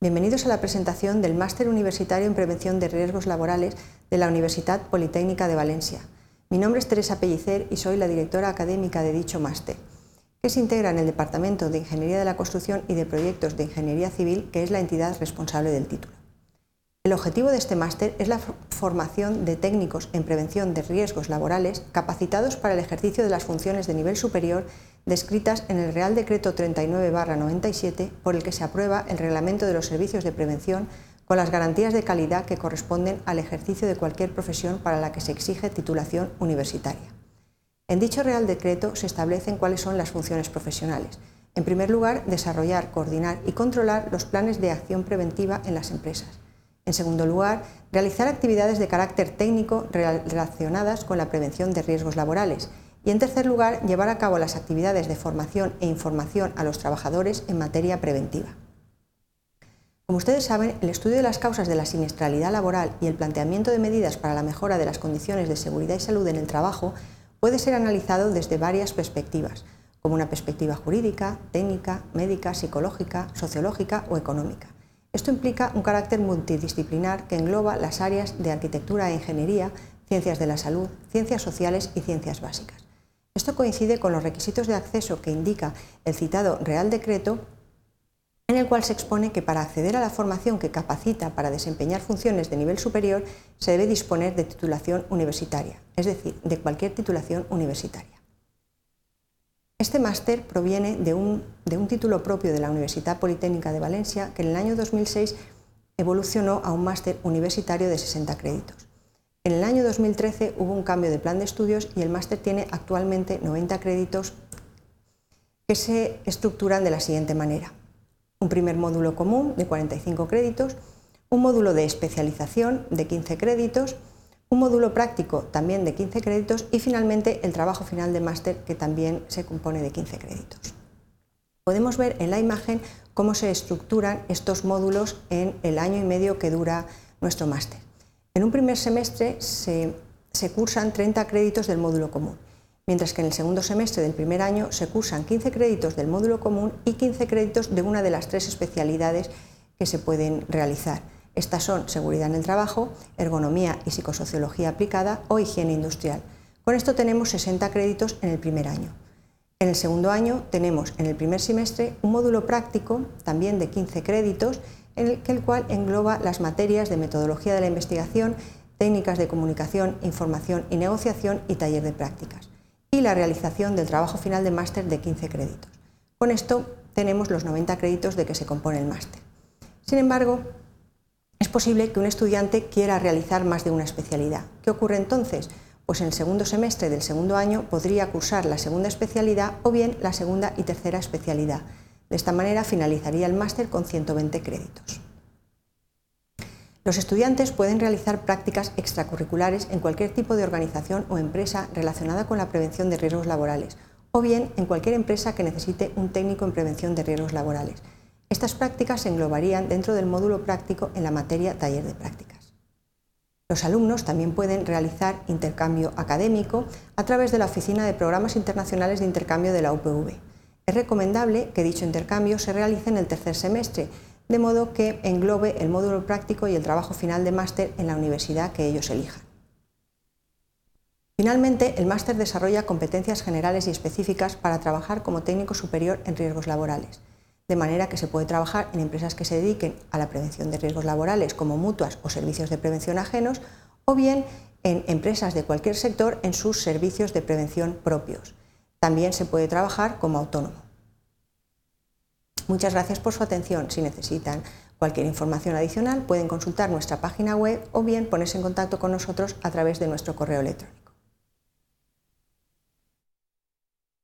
Bienvenidos a la presentación del Máster Universitario en Prevención de Riesgos Laborales de la Universidad Politécnica de Valencia. Mi nombre es Teresa Pellicer y soy la directora académica de dicho máster, que se integra en el Departamento de Ingeniería de la Construcción y de Proyectos de Ingeniería Civil, que es la entidad responsable del título. El objetivo de este máster es la formación de técnicos en prevención de riesgos laborales capacitados para el ejercicio de las funciones de nivel superior descritas en el Real Decreto 39-97 por el que se aprueba el Reglamento de los Servicios de Prevención con las garantías de calidad que corresponden al ejercicio de cualquier profesión para la que se exige titulación universitaria. En dicho Real Decreto se establecen cuáles son las funciones profesionales. En primer lugar, desarrollar, coordinar y controlar los planes de acción preventiva en las empresas. En segundo lugar, realizar actividades de carácter técnico relacionadas con la prevención de riesgos laborales. Y en tercer lugar, llevar a cabo las actividades de formación e información a los trabajadores en materia preventiva. Como ustedes saben, el estudio de las causas de la siniestralidad laboral y el planteamiento de medidas para la mejora de las condiciones de seguridad y salud en el trabajo puede ser analizado desde varias perspectivas, como una perspectiva jurídica, técnica, médica, psicológica, sociológica o económica. Esto implica un carácter multidisciplinar que engloba las áreas de arquitectura e ingeniería, ciencias de la salud, ciencias sociales y ciencias básicas. Esto coincide con los requisitos de acceso que indica el citado Real Decreto, en el cual se expone que para acceder a la formación que capacita para desempeñar funciones de nivel superior se debe disponer de titulación universitaria, es decir, de cualquier titulación universitaria. Este máster proviene de un, título propio de la Universidad Politécnica de Valencia que en el año 2006 evolucionó a un máster universitario de 60 créditos. En el año 2013 hubo un cambio de plan de estudios y el máster tiene actualmente 90 créditos que se estructuran de la siguiente manera. Un primer módulo común de 45 créditos, un módulo de especialización de 15 créditos, un módulo práctico también de 15 créditos y finalmente el trabajo final de máster que también se compone de 15 créditos. Podemos ver en la imagen cómo se estructuran estos módulos en el año y medio que dura nuestro máster. En un primer semestre se, cursan 30 créditos del módulo común, mientras que en el segundo semestre del primer año se cursan 15 créditos del módulo común y 15 créditos de una de las tres especialidades que se pueden realizar estas son seguridad en el trabajo, ergonomía y psicosociología aplicada o higiene industrial. Con esto tenemos 60 créditos en el primer año. En el segundo año tenemos en el primer semestre un módulo práctico, también de 15 créditos, el, cual engloba las materias de metodología de la investigación, técnicas de comunicación, información y negociación y taller de prácticas, y la realización del trabajo final de máster de 15 créditos. Con esto tenemos los 90 créditos de que se compone el máster. Sin embargo, es posible que un estudiante quiera realizar más de una especialidad. ¿Qué ocurre entonces? Pues en el segundo semestre del segundo año podría cursar la segunda especialidad o bien la segunda y tercera especialidad. De esta manera finalizaría el máster con 120 créditos. Los estudiantes pueden realizar prácticas extracurriculares en cualquier tipo de organización o empresa relacionada con la prevención de riesgos laborales, o bien en cualquier empresa que necesite un técnico en prevención de riesgos laborales. Estas prácticas se englobarían dentro del módulo práctico en la materia taller de prácticas. Los alumnos también pueden realizar intercambio académico a través de la Oficina de Programas Internacionales de Intercambio de la UPV. Es recomendable que dicho intercambio se realice en el tercer semestre, de modo que englobe el módulo práctico y el trabajo final de máster en la universidad que ellos elijan. Finalmente, el máster desarrolla competencias generales y específicas para trabajar como técnico superior en riesgos laborales de manera que se puede trabajar en empresas que se dediquen a la prevención de riesgos laborales como mutuas o servicios de prevención ajenos, o bien en empresas de cualquier sector en sus servicios de prevención propios. También se puede trabajar como autónomo. Muchas gracias por su atención. Si necesitan cualquier información adicional pueden consultar nuestra página web o bien ponerse en contacto con nosotros a través de nuestro correo electrónico.